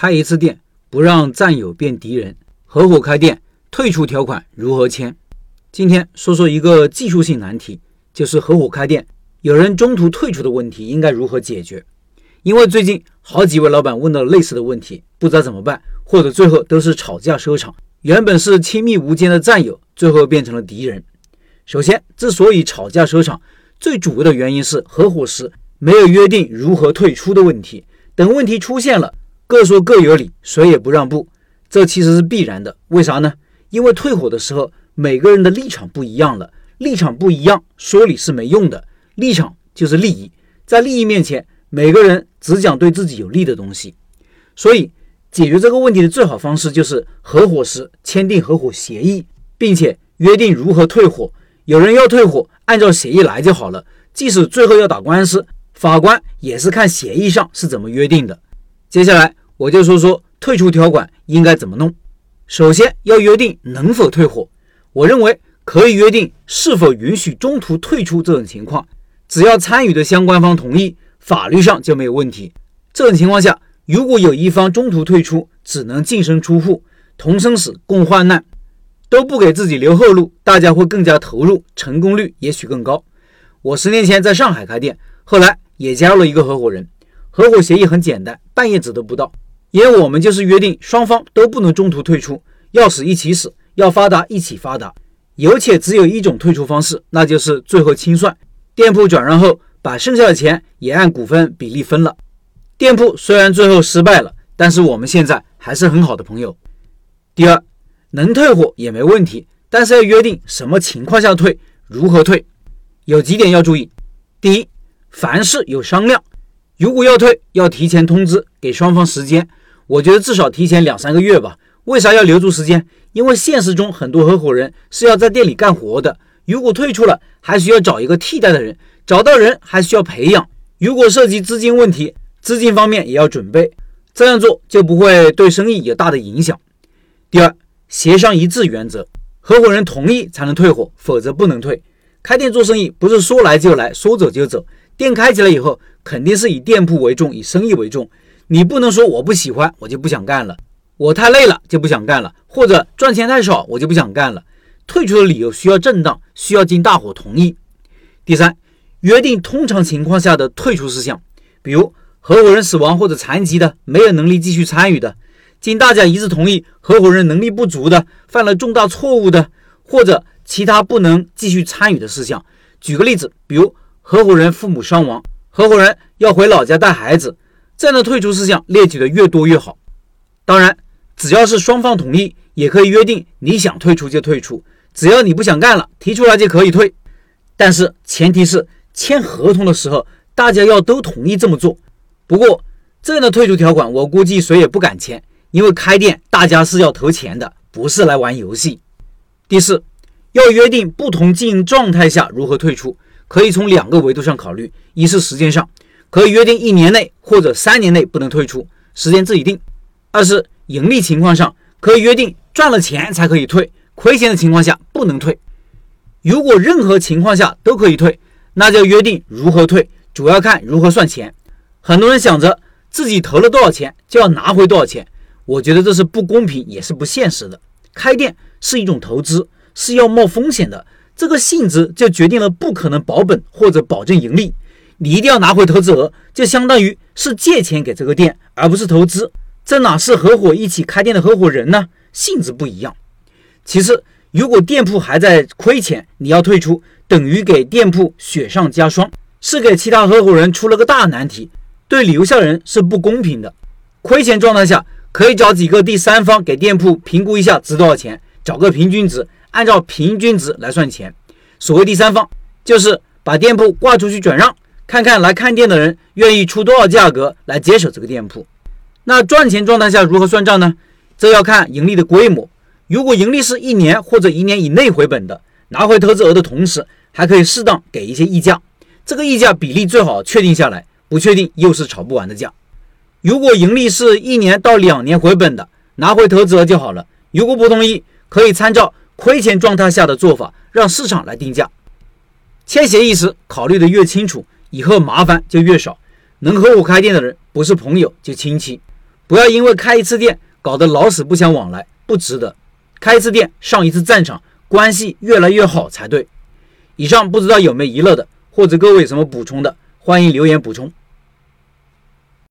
开一次店不让战友变敌人，合伙开店退出条款如何签？今天说说一个技术性难题，就是合伙开店有人中途退出的问题应该如何解决？因为最近好几位老板问到类似的问题，不知道怎么办，或者最后都是吵架收场。原本是亲密无间的战友，最后变成了敌人。首先，之所以吵架收场，最主要的原因是合伙时没有约定如何退出的问题。等问题出现了，各说各有理，谁也不让步，这其实是必然的。为啥呢？因为退伙的时候，每个人的立场不一样了，立场不一样，说理是没用的。立场就是利益，在利益面前，每个人只讲对自己有利的东西。所以，解决这个问题的最好方式就是合伙时签订合伙协议，并且约定如何退伙。有人要退伙，按照协议来就好了。即使最后要打官司，法官也是看协议上是怎么约定的。接下来。我就说说退出条款应该怎么弄。首先要约定能否退伙。我认为可以约定是否允许中途退出这种情况，只要参与的相关方同意，法律上就没有问题。这种情况下，如果有一方中途退出，只能净身出户，同生死共患难，都不给自己留后路，大家会更加投入，成功率也许更高。我十年前在上海开店，后来也加入了一个合伙人，合伙协议很简单，半页纸都不到。因为我们就是约定双方都不能中途退出，要死一起死，要发达一起发达，有且只有一种退出方式，那就是最后清算，店铺转让后把剩下的钱也按股份比例分了。店铺虽然最后失败了，但是我们现在还是很好的朋友。第二，能退货也没问题，但是要约定什么情况下退，如何退，有几点要注意。第一，凡事有商量，如果要退，要提前通知，给双方时间。我觉得至少提前两三个月吧。为啥要留足时间？因为现实中很多合伙人是要在店里干活的，如果退出了，还需要找一个替代的人，找到人还需要培养。如果涉及资金问题，资金方面也要准备。这样做就不会对生意有大的影响。第二，协商一致原则，合伙人同意才能退伙，否则不能退。开店做生意不是说来就来，说走就走。店开起来以后，肯定是以店铺为重，以生意为重。你不能说我不喜欢，我就不想干了；我太累了就不想干了，或者赚钱太少我就不想干了。退出的理由需要正当，需要经大伙同意。第三，约定通常情况下的退出事项，比如合伙人死亡或者残疾的，没有能力继续参与的，经大家一致同意，合伙人能力不足的，犯了重大错误的，或者其他不能继续参与的事项。举个例子，比如合伙人父母伤亡，合伙人要回老家带孩子。这样的退出事项列举的越多越好。当然，只要是双方同意，也可以约定你想退出就退出，只要你不想干了，提出来就可以退。但是前提是签合同的时候大家要都同意这么做。不过这样的退出条款，我估计谁也不敢签，因为开店大家是要投钱的，不是来玩游戏。第四，要约定不同经营状态下如何退出，可以从两个维度上考虑：一是时间上。可以约定一年内或者三年内不能退出，时间自己定。二是盈利情况上，可以约定赚了钱才可以退，亏钱的情况下不能退。如果任何情况下都可以退，那就约定如何退，主要看如何算钱。很多人想着自己投了多少钱就要拿回多少钱，我觉得这是不公平也是不现实的。开店是一种投资，是要冒风险的，这个性质就决定了不可能保本或者保证盈利。你一定要拿回投资额，就相当于是借钱给这个店，而不是投资。这哪是合伙一起开店的合伙人呢？性质不一样。其次，如果店铺还在亏钱，你要退出，等于给店铺雪上加霜，是给其他合伙人出了个大难题，对留下人是不公平的。亏钱状态下，可以找几个第三方给店铺评估一下值多少钱，找个平均值，按照平均值来算钱。所谓第三方，就是把店铺挂出去转让。看看来看店的人愿意出多少价格来接手这个店铺，那赚钱状态下如何算账呢？这要看盈利的规模。如果盈利是一年或者一年以内回本的，拿回投资额的同时，还可以适当给一些溢价，这个溢价比例最好确定下来，不确定又是炒不完的价。如果盈利是一年到两年回本的，拿回投资额就好了。如果不同意，可以参照亏钱状态下的做法，让市场来定价。签协议时考虑的越清楚。以后麻烦就越少，能和我开店的人不是朋友就亲戚，不要因为开一次店搞得老死不相往来，不值得。开一次店，上一次战场，关系越来越好才对。以上不知道有没有遗漏的，或者各位有什么补充的，欢迎留言补充。